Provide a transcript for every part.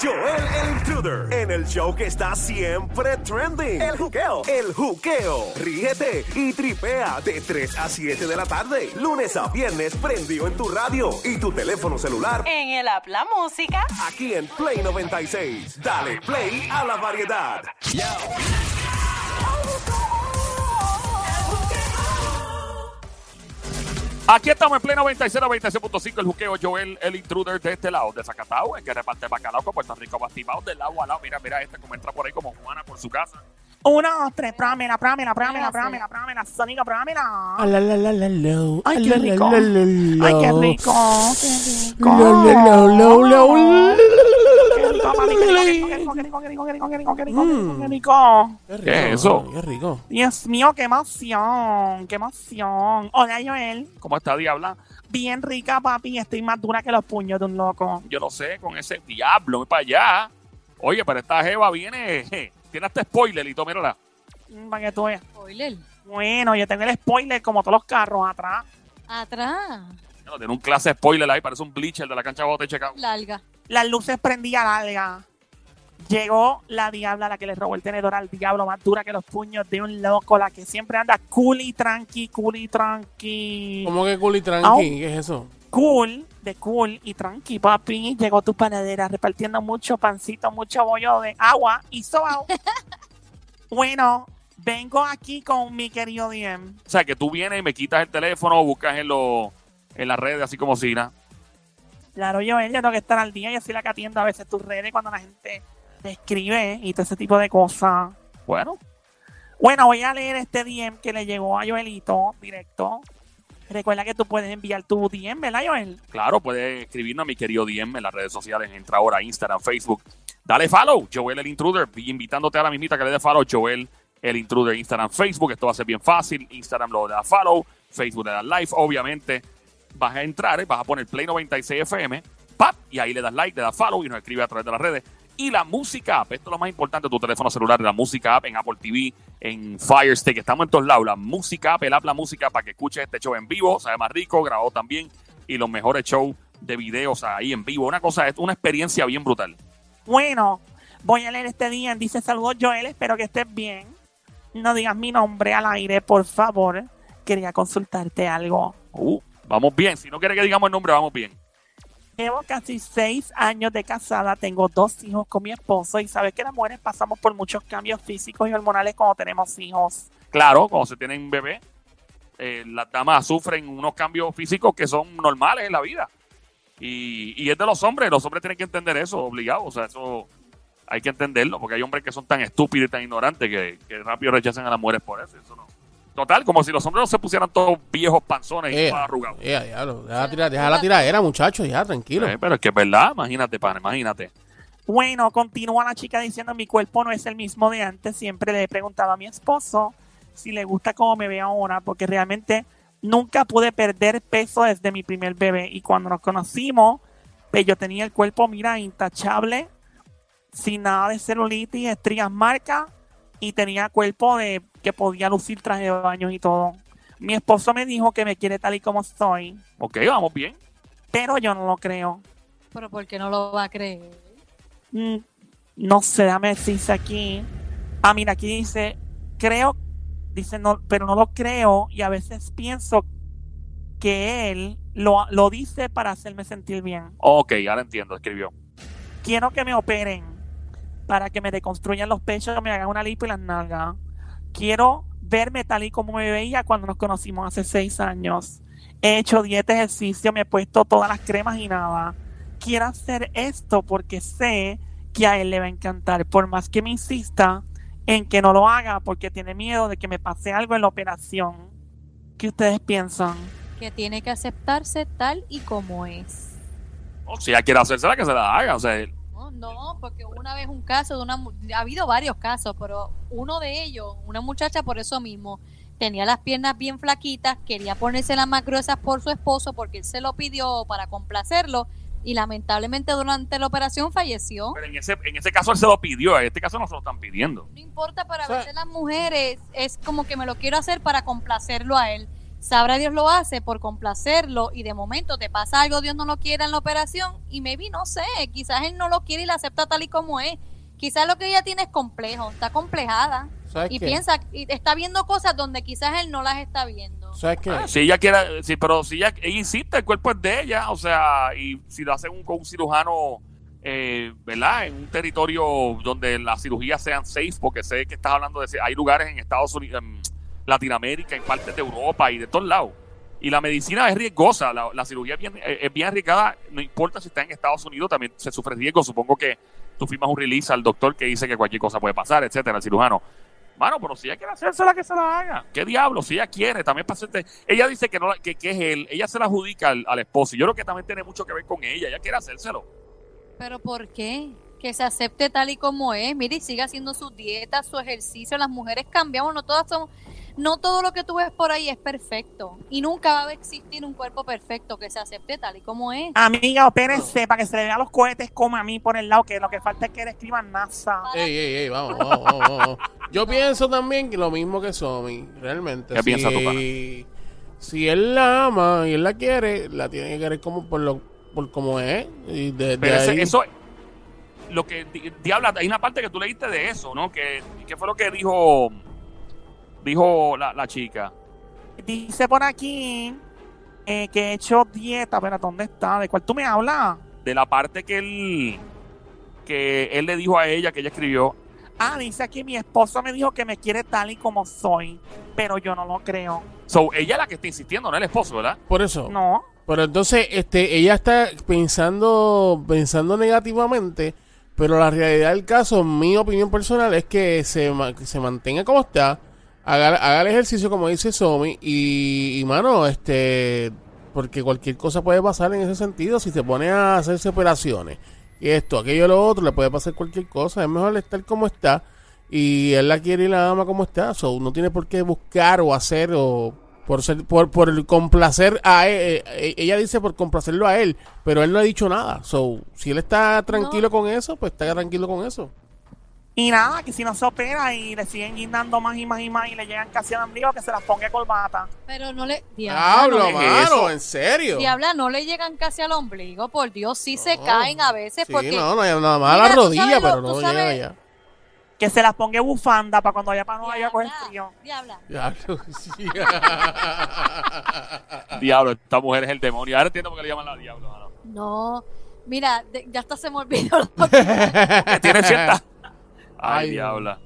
Joel el Intruder en el show que está siempre trending. El juqueo. El juqueo. Ríete y tripea de 3 a 7 de la tarde. Lunes a viernes prendido en tu radio y tu teléfono celular. En el app La Música. Aquí en Play 96. Dale play a la variedad. Aquí estamos en pleno 96, 96.5, el juqueo Joel, el intruder de este lado, de Zacatau, el que reparte bacalao con Puerto Rico bastimado de lado a lado. Mira, mira este como entra por ahí como Juana por su casa. Uno, dos, tres, prámela, prámela, prámela, prámela, prámela, Sónica, prámela. Ah, la, la, la, la, la. Ay, Ah, qué la, rico. Ay, qué la. rico, qué rico. ¿Qué es eso? Qué rico. Dios mío, qué emoción, qué emoción. Hola, Joel. ¿Cómo está, Diabla? Bien rica, papi. Estoy más dura que los puños de un loco. Yo no sé, con ese diablo, voy para allá. Oye, pero esta jeva viene. Tiene hasta spoiler y todo, mírala. Mm, para tú. Spoiler. Bueno, yo tengo el spoiler como todos los carros atrás. Atrás. No, tiene un clase spoiler ahí, parece un bleacher de la cancha de bote checado. Larga. Las luces prendían larga. Llegó la diabla, la que le robó el tenedor al diablo, más dura que los puños de un loco, la que siempre anda cool y tranqui, cool y tranqui. ¿Cómo que cool y tranqui? ¿Qué es eso? Cool, de cool y tranqui, papi. Llegó tu panadera repartiendo mucho pancito, mucho bollo de agua y sobao. bueno, vengo aquí con mi querido DM. O sea, que tú vienes y me quitas el teléfono, buscas en, los en las redes así como si nada. Claro, yo, yo tengo que estar al día. Yo soy la que atiendo a veces tus redes cuando la gente te escribe y todo ese tipo de cosas. Bueno, Bueno, voy a leer este DM que le llegó a Joelito directo. Recuerda que tú puedes enviar tu DM, ¿verdad, Joel? claro, puedes escribirnos a mi querido DM en las redes sociales. Entra ahora a Instagram, Facebook. Dale follow, Joel el Intruder. Y invitándote a la mismita que le dé follow, Joel el Intruder, Instagram, Facebook. Esto va a ser bien fácil. Instagram lo da follow, Facebook le da like, obviamente. Vas a entrar, eh, vas a poner Play 96 FM, pap, y ahí le das like, le das follow y nos escribe a través de las redes. Y la música app, esto es lo más importante, tu teléfono celular, la música app en Apple TV, en Fire Stick, estamos en todos lados. La música app, el app, la música para que escuches este show en vivo, sabe más rico, grabado también, y los mejores shows de videos ahí en vivo. Una cosa, es una experiencia bien brutal. Bueno, voy a leer este DM. Dice, saludos, Joel, espero que estés bien. No digas mi nombre al aire, por favor. Quería consultarte algo. Uh, vamos bien, si no quiere que digamos el nombre, vamos bien. Llevo casi seis años de casada, tengo dos hijos con mi esposo y sabes que las mujeres pasamos por muchos cambios físicos y hormonales cuando tenemos hijos. Claro, cuando se tienen bebé, eh, las damas sufren unos cambios físicos que son normales en la vida. Y, y es de los hombres, los hombres tienen que entender eso, obligado. O sea, eso hay que entenderlo, porque hay hombres que son tan estúpidos y tan ignorantes que, que rápido rechazan a las mujeres por eso. eso no. Total, como si los hombres no se pusieran todos viejos panzones y Eh, todos arrugados. eh, diablo. Deja, la tira- deja la tiradera, muchachos, ya, tranquilo. Eh, pero es que es verdad, imagínate, pan, imagínate. Bueno, continúa la chica diciendo mi cuerpo no es el mismo de antes. Siempre le he preguntado a mi esposo si le gusta cómo me ve ahora, porque realmente nunca pude perder peso desde mi primer bebé. Y cuando nos conocimos, pues yo tenía el cuerpo, mira, intachable, sin nada de celulitis, estrías marcas, y tenía cuerpo de que podía lucir traje de baño y todo. Mi esposo me dijo que me quiere tal y como soy, Ok, vamos bien. pero yo no lo creo. Pero ¿por qué no lo va a creer? Mm, no sé, déjame decirse aquí. Ah, mira, aquí dice, creo, dice, no, pero no lo creo y a veces pienso que él lo, lo dice para hacerme sentir bien. Ok, ahora entiendo, escribió. Quiero que me operen para que me reconstruyan los pechos, que me hagan una lipo y las nalgas. Quiero verme tal y como me veía cuando nos conocimos hace seis años. He hecho dieta, ejercicio, me he puesto todas las cremas y nada. Quiero hacer esto porque sé que a él le va a encantar. Por más que me insista en que no lo haga porque tiene miedo de que me pase algo en la operación. ¿Qué ustedes piensan? Que tiene que aceptarse tal y como es. O si ella quiere hacérsela, que se la haga. O sea, porque una vez un caso de una ha habido varios casos, pero uno de ellos, una muchacha por eso mismo, tenía las piernas bien flaquitas, quería ponerse las más gruesas por su esposo porque él se lo pidió para complacerlo y lamentablemente durante la operación falleció. pero en ese, en ese caso él se lo pidió. En este caso no se lo están pidiendo. No importa, para O sea- veces las mujeres es como que me lo quiero hacer para complacerlo a él. Sabrá Dios lo hace por complacerlo y de momento te pasa algo, Dios no lo quiera en la operación y maybe no sé, quizás él no lo quiere y la acepta tal y como es. Quizás lo que ella tiene es complejo, está complejada ¿Sabes y qué? piensa y está viendo cosas donde quizás él no las está viendo. ¿Sabes qué? Ah, si ella quiere, sí, pero si ella, ella insiste, el cuerpo es de ella, o sea, y si lo hacen un, con un cirujano, eh, ¿verdad? En un territorio donde las cirugías sean safe, porque sé que estás hablando de, hay lugares en Estados Unidos, en Latinoamérica, en partes de Europa y de todos lados. Y la medicina es riesgosa, la, la cirugía es bien, eh, es bien arriesgada, no importa si está en Estados Unidos, también se sufre riesgo. Supongo que tú firmas un release al doctor que dice que cualquier cosa puede pasar, etcétera, el cirujano. Mano, pero si ella quiere hacérsela, que se la haga. ¿Qué diablo? Si ella quiere, también hacerte- Ella dice que, no, la- que, que es él. Ella se la adjudica al, al esposo. Y yo creo que también tiene mucho que ver con ella. Ella quiere hacérselo. Pero ¿por qué? Que se acepte tal y como es. Mire, y siga haciendo su dieta, su ejercicio. Las mujeres cambiamos, no todas somos, no todo lo que tú ves por ahí es perfecto. Y nunca va a existir un cuerpo perfecto que se acepte tal y como es. Amiga, opérense para que se le vean los cohetes como a mí por el lado, que lo que falta es que le escriban NASA. Ey, ey, ey, vamos, vamos, vamos, vamos. Yo pienso también que lo mismo que Somi, realmente. ¿Qué si, piensas tú, pana? Si él la ama y él la quiere, la tiene que querer como por lo por como es. Y de, de Pero ese- ahí- eso, lo que di- diabla, hay una parte que tú leíste de eso, ¿no? Que, ¿Qué fue lo que dijo dijo la, la chica? Dice por aquí eh, que he hecho dieta. Pero ¿dónde está? ¿De cuál tú me hablas? De la parte que él que él le dijo a ella, que ella escribió, Ah, dice aquí mi esposo me dijo que me quiere tal y como soy, pero yo no lo creo. So, ella es la que está insistiendo, no el esposo, ¿verdad? por eso. No. Pero entonces, este, ella está pensando, pensando negativamente, pero la realidad del caso, mi opinión personal, es que se, se mantenga como está, haga, haga el ejercicio como dice Somi, y, y mano, este, porque cualquier cosa puede pasar en ese sentido, si se pone a hacerse operaciones, y esto, aquello, lo otro, le puede pasar cualquier cosa, es mejor estar como está, y él la quiere y la ama como está, so, no tiene por qué buscar o hacer o por ser por por el complacer a él, eh, eh, ella dice por complacerlo a él pero él no ha dicho nada. So si él está tranquilo con eso pues está tranquilo con eso Y nada, que si no se opera y le siguen guindando más y más y más y le llegan casi al ombligo, que se las ponga corbata. Pero no le. Diabla, hablo no, ¿qué es mano en serio Diabla, no le llegan casi al ombligo, por Dios, sí se caen a veces sí, porque. no no nada más a Mira, la tú rodilla lo- pero no llega allá Que se las ponga bufanda para cuando vaya para Nueva York a coger frío. diabla. Diablo, sí. Diablo, esta mujer es el demonio. Ahora entiendo por qué le llaman la diablo. mano. No, mira, de- ya hasta se me olvidó. Que tiene cierta. Ay, Ay, diabla.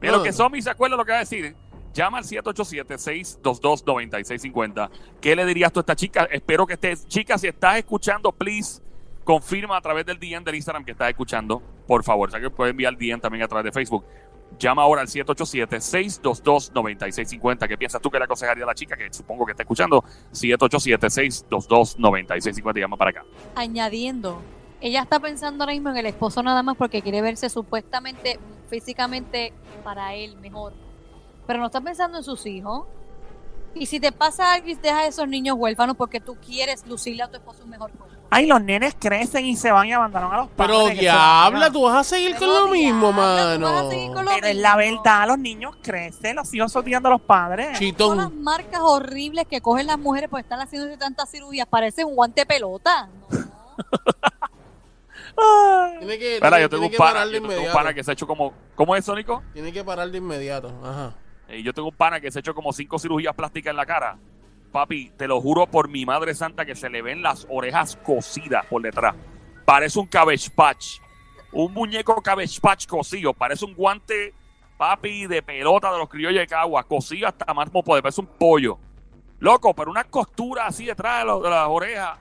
Mira, No, lo que. Somi se acuerda lo que va a decir. Llama al 787-622-9650. ¿Qué le dirías tú a esta chica? Espero que estés. Chica, si estás escuchando, please, confirma a través del DM del Instagram que estás escuchando. Por favor. O sea que puedes enviar DM también a través de Facebook. Llama ahora al 787-622-9650. ¿Qué piensas tú que le aconsejaría a la chica que supongo que está escuchando? 787-622-9650. Llama para acá. Añadiendo, ella está pensando ahora mismo en el esposo nada más porque quiere verse supuestamente físicamente para él mejor. Pero no está pensando en sus hijos. Y si te pasa algo y dejas a esos niños huérfanos porque tú quieres lucirle a tu esposo un mejor cuerpo. Ay, los nenes crecen y se van y abandonan a los padres. pero diabla tú vas a seguir con lo mismo tú mano vas a seguir con lo Pero es la verdad, los niños crecen, los hijos son tirando a los padres. Todas las chitón marcas horribles que cogen las mujeres por estar haciendo tantas cirugías parecen un guante de pelota. No. Tiene que, Espera, tiene- yo tengo tiene un pana, parar yo de tengo un inmediato pana que se ha hecho como. ¿Cómo es, Sónico? tiene que parar de inmediato ajá Eh, yo tengo un pana que se ha hecho como cinco cirugías plásticas en la cara. Papi, te lo juro por mi madre santa que se le ven las orejas cosidas por detrás. Parece un cabbage patch. Un muñeco cabbage patch cosido. Parece un guante papi de pelota de los criollos de Cagua, cocido hasta más como poder, parece un pollo. Loco, pero una costura así detrás de, lo- de las orejas.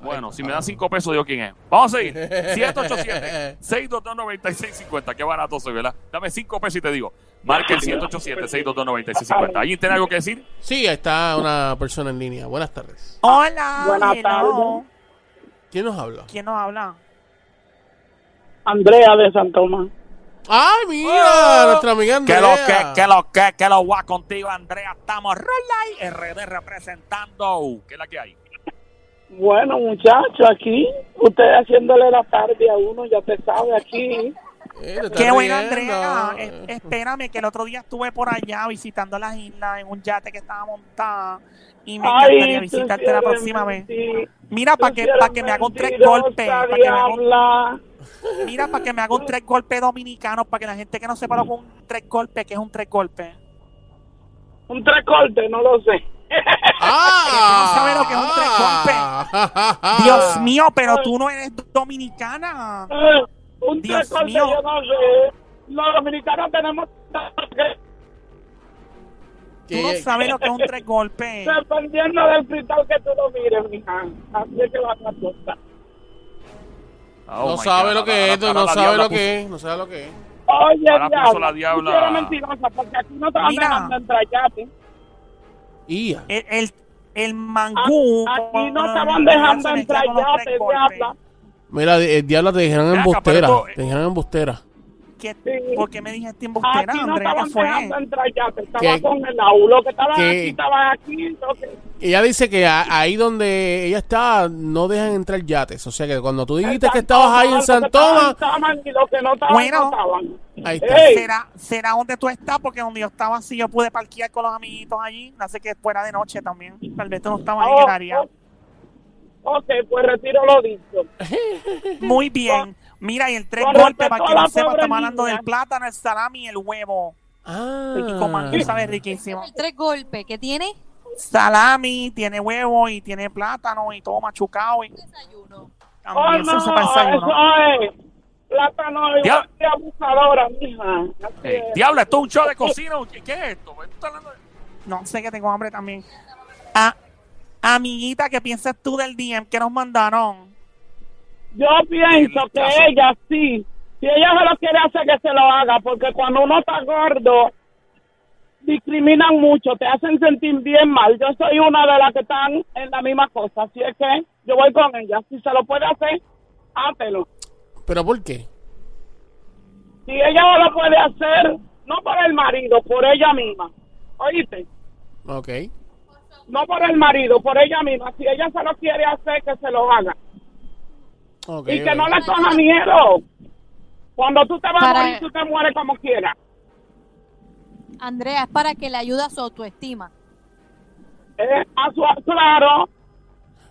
Bueno, si me dan cinco pesos, digo quién es. Vamos a seguir. 787-622-9650. Qué barato soy, ¿verdad? Dame cinco pesos y te digo. Marca el 787-622-9650. ¿Alguien tiene algo que decir? Sí, está una persona en línea. Buenas tardes. Hola, Buenas tardes. ¿Quién nos habla? ¿Quién nos habla? Andrea de San Tomás. ¡Ay, mira! nuestra amiga Que Andrea. lo que, que lo que, que lo va contigo, Andrea. Estamos Relay RD representando. ¿Qué es la que hay? Bueno, muchachos, aquí, usted haciéndole la tarde a uno, ya te sabe, aquí. Eh, Qué buena riendo. Andrea. Es- espérame, que el otro día estuve por allá visitando las islas en un yate que estaba montada y me encantaría tú visitarte la próxima vez. Mira, para que, para que me haga un tres golpes. Para que me haga un, mira, para que me haga un tres golpes dominicano, para que la gente que no sepa lo que es un tres golpes, que es un tres golpes. Un tres cortes, no lo sé. ¡Ah! No sabes lo que es un tres Dios mío, pero tú no eres dominicana. Eh, un Dios tres mío. yo no sé. Los dominicanos tenemos Tú no sabes lo que es un tres golpes. dependiendo del cristal que tú lo mires, mija. Así es que va la cosa. Oh no sabe God, lo que es, no sabe lo que es, no sabe lo que es. Oye, diabla, la diabla. eres mentirosa, porque aquí no te van Mira. dejando entrar yate. Y ya. El, el, el mangú. Aquí no te van dejando entrar tres golpes. diabla. Mira, el diablo te dijeron embustera. Te dijeron embustera. ¿Qué- Sí. ¿Por qué me dijiste embustera, Aquí no Andrea? ¿Qué estaban fue? entrar yate. Estaba ¿Qué? con el aulo que estaban ¿Qué? aquí, estaban aquí. entonces, Ella dice que a- ahí donde ella está no dejan entrar yates. O sea que cuando tú dijiste que estabas ahí en San Tomás, estaban, y los que no estaban, Bueno. no ahí está. ¿Será, ¿Será donde tú estás? Porque donde yo estaba, sí, yo pude parquear con los amiguitos allí. Hace que fuera de noche también. Tal vez tú no estabas ahí en oh, el área. oh. Ok, pues retiro lo dicho. Muy bien. Mira, y el tres golpes, para que no sepa, estamos hablando del plátano, el salami y el huevo. Ah. Y con mango sabe riquísimo. El tres golpes que tiene Salami, tiene huevo y tiene plátano y todo machucado. Y desayuno. Oh, también no, se usa para desayuno. eso es. Plátano y Diablo. y abusadora, mija. Diablo, esto es un show de cocina. ¿Qué, qué es esto? ¿Tú estás hablando de- No sé que tengo hambre también. Ah, amiguita, ¿qué piensas tú del DM que nos mandaron? Yo pienso que ella sí. Si ella se lo quiere hacer, que se lo haga. Porque cuando uno está gordo, discriminan mucho. Te hacen sentir bien mal. Yo soy una de las que están en la misma cosa. Así es que yo voy con ella. Si se lo puede hacer, házelo. ¿Pero por qué? Si ella no lo puede hacer, no por el marido, por ella misma. ¿Oíste? Ok. No por el marido, por ella misma. Si ella se lo quiere hacer, que se lo haga. Y que no le coja miedo. Cuando tú te vas Para- a morir, tú te mueres como quieras. Andrea, es para que le ayude a su autoestima. Eh, a su, claro.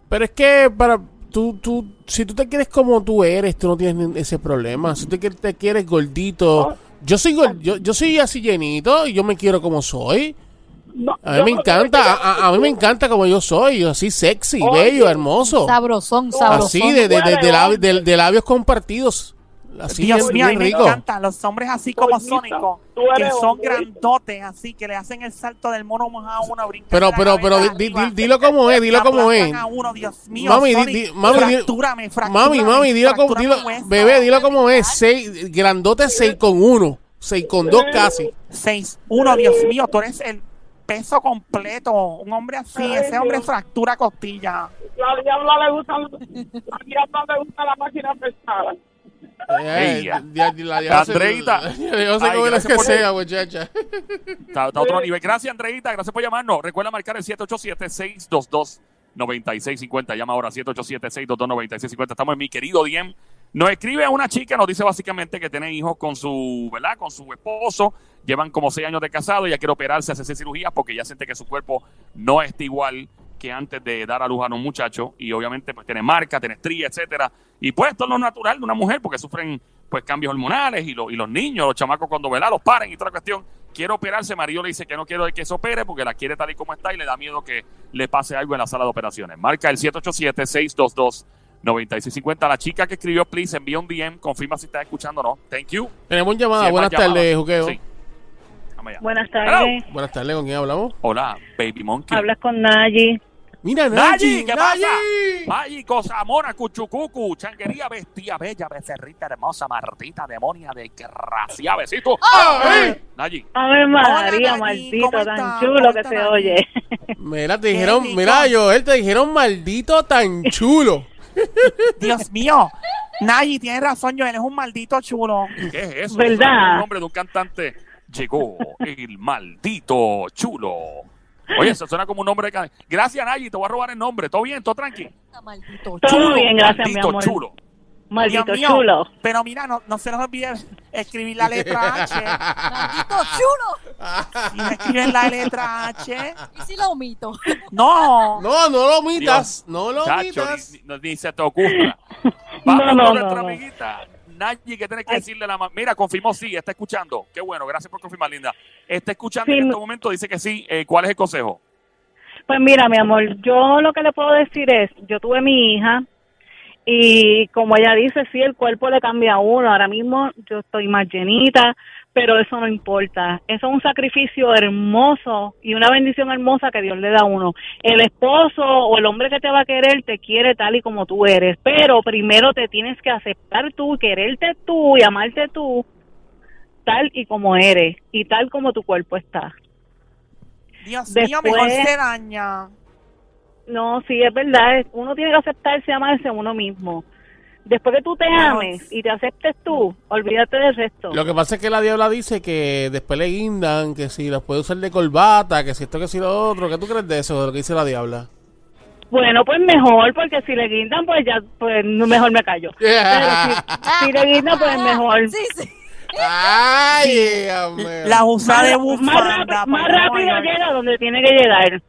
Pero es que para tú, tú, si tú te quieres como tú eres, tú no tienes ese problema. Si tú te, quieres- te quieres gordito, yo soy yo, yo soy así llenito y yo me quiero como soy. No, A mí me encanta, a, a- a mí me encanta como yo soy, así sexy, Oye. bello, hermoso. Sabrosón, sabrosón. Así de, de, de- de labios, de- de labios compartidos. Así Dios bien, mío, a mí bien me encantan los hombres así como Sónico, que son grandotes, así que le hacen el salto del mono mojado a uno, brincan Pero, pero, pero, di- di- dilo como es, dilo como es. a uno, Dios mío, Mami, Sonic, di- mami, fractúrame, fractúrame, Mami, mami, dilo como, dilo, hueso. bebé, dilo como es. Seis, grandote 6 con 1, 6 con 2 casi. Seis, uno, Dios mío, tú eres el peso completo, un hombre así, Ay, ese hombre Dios. fractura costilla. La diabla le gusta, la diabla le gusta la máquina pesada. La Andreita. Yo sé cómo es gracias que por- sea, muchacha. Está, está a otro nivel. Gracias, Andreita. Gracias por llamarnos. Recuerda marcar el 787-622-9650. Llama ahora 787-622-9650. Estamos en mi querido Diem. Nos escribe una chica, nos dice básicamente que tiene hijos con su, ¿verdad? Con su esposo. Llevan como seis años de casado. Ella quiere operarse, hacerse cirugía porque ya siente que su cuerpo no está igual que antes de dar a luz a un muchacho. Y obviamente, pues tiene marca, tiene estría, etcétera. Y pues esto es natural de una mujer porque sufren pues cambios hormonales y, lo- y los niños, los chamacos cuando ¿verdad? los paren y la cuestión. Quiere operarse, marido le dice que no quiero que se opere porque la quiere tal y como está y le da miedo que le pase algo en la sala de operaciones. Marca el 787-622-9650. La chica que escribió, please, envía un DM, confirma si está escuchando o no. Thank you. Tenemos Si llamada. hay Buenas tardes, Juqueo. Sí. Buenas Hello. tardes. Buenas tardes, ¿con quién hablamos? Hola, Baby Monkey. Hablas con Nayi. Mira, Nayi, Nayi, ¿qué Nayi. pasa? Nayi, cosa mona, cuchucucu, changuería, bestia, bella, becerrita, hermosa, martita, demonia, desgraciada, besito. ¡Ay! Nayi, Ave María, Hola, Nayi, maldito, ¿cómo tan está? chulo ¿Cómo que está, se Nayi? oye. Mira, te dijeron, mira, Joel, te dijeron maldito tan chulo. Dios mío. Nayi, tienes razón, Joel, es un maldito chulo. ¿qué es eso? ¿Verdad? El nombre de un cantante. Llegó el maldito chulo. Oye, eso suena como un nombre de can- Gracias, Nayi, te voy a robar el nombre. ¿Todo bien? ¿Todo tranqui? Maldito Todo bien, gracias, mi maldito amor. chulo. Maldito Dios mío. chulo. Pero mira, no, no se nos olvide escribir la letra H. Maldito chulo. Si no escriben la letra H. ¿Y si lo omito? No. No, no lo omitas, no lo Chacho, omitas. ni, ni- ni se te ocurra. Vamos No, no, con no, nuestra no. amiguita. Nayi, ¿qué tienes que Ay. decirle a la mamá? Mira, confirmó sí, está escuchando. Qué bueno, gracias por confirmar, linda. Está escuchando Sí, en este momento, dice que sí. Eh, ¿Cuál es el consejo? Pues mira, mi amor, yo lo que le puedo decir es, yo tuve mi hija y como ella dice, sí, el cuerpo le cambia a uno. Ahora mismo yo estoy más llenita, pero eso no importa. Eso es un sacrificio hermoso y una bendición hermosa que Dios le da a uno. El esposo o el hombre que te va a querer te quiere tal y como tú eres, pero primero te tienes que aceptar tú, quererte tú y amarte tú tal y como eres y tal como tu cuerpo está. Dios mío, Después- mejor se daña. No, sí, es verdad. es- Uno tiene que aceptarse y amarse a uno mismo. Después que tú te ames y te aceptes tú, olvídate del resto. Lo que pasa es que la diabla dice que después le guindan, que si los puede usar de corbata, que si esto, que si lo otro. ¿Qué tú crees de eso, de lo que dice la diabla? Bueno, pues mejor, porque si le guindan, pues ya, pues mejor me callo. Pero si, si le guindan, pues mejor. Sí, sí. Ay. La usa de más, bufanda. rápido, más rápido Nueva York. llega donde tiene que llegar.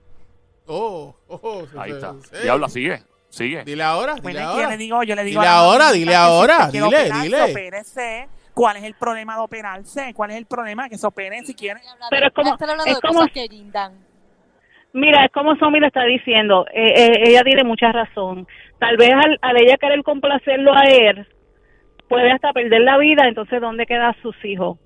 Oh, oh, Ahí está. sí. Diabla, sigue. Sigue. Dile ahora, dile Bueno, ahora. yo le digo, yo le digo Dile ahora, dile si ahora, dile, operarse, dile. opérese. ¿Cuál es el problema de operarse? ¿Cuál es el problema? Que se operen si quieren. Pero es como- es como- que. Mira, es como Somi le está diciendo, eh, eh, ella tiene mucha razón. Tal vez al, al ella querer complacerlo a él, puede hasta perder la vida, entonces ¿dónde quedan sus hijos?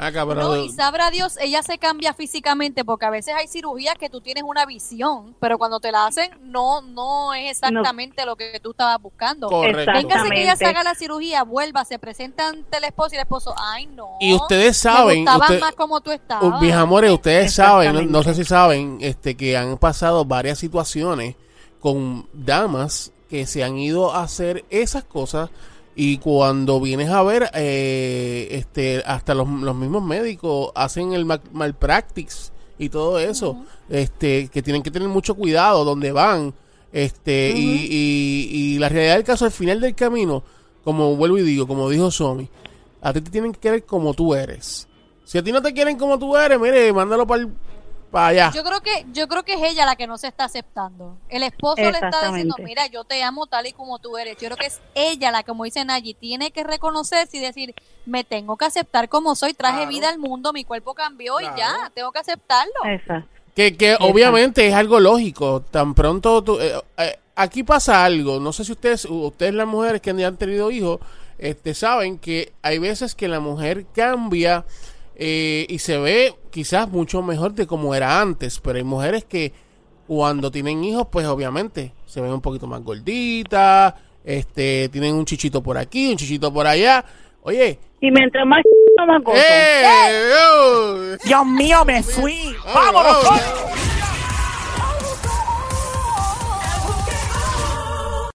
Ah. No, y sabrá Dios, ella se cambia físicamente porque a veces hay cirugías que tú tienes una visión, pero cuando te la hacen no no es exactamente lo que tú estabas buscando. Correcto. Véngase que ella se haga la cirugía, vuelva, se presenta ante el esposo y el esposo, ay no. Y ustedes me saben, gustabas usted- más como tú Uh, estabas. mis amores, ustedes saben, no, no sé si saben, este, que han pasado varias situaciones con damas que se han ido a hacer esas cosas y cuando vienes a ver, eh, este, hasta los, los mismos médicos hacen el mal- malpractice y todo eso, este, que tienen que tener mucho cuidado donde van, este, y, y, y la realidad del caso, al final del camino, como vuelvo y digo, como dijo Somi, a ti te tienen que querer como tú eres. Si a ti no te quieren como tú eres, mire, mándalo para allá. Yo creo que yo creo que es ella la que no se está aceptando. El esposo le está diciendo, mira, yo te amo tal y como tú eres. Yo creo que es ella la, como dice Nayi, tiene que reconocerse y decir, me tengo que aceptar como soy, traje Claro. vida al mundo, mi cuerpo cambió Claro. y ya, tengo que aceptarlo. Exacto. Que, que obviamente es algo lógico. Tan pronto tú- eh, eh, aquí pasa algo. No sé si ustedes, ustedes las mujeres que han tenido hijos, este, saben que hay veces que la mujer cambia eh, y se ve quizás mucho mejor de como era antes. Pero hay mujeres que cuando tienen hijos, pues obviamente se ven un poquito más gorditas, este, tienen un chichito por aquí, un chichito por allá. Oye, Y mientras más más gozo. ¡eh! ¡Oh! Dios mío, me fui. ¡Vámonos! ¡Vámonos!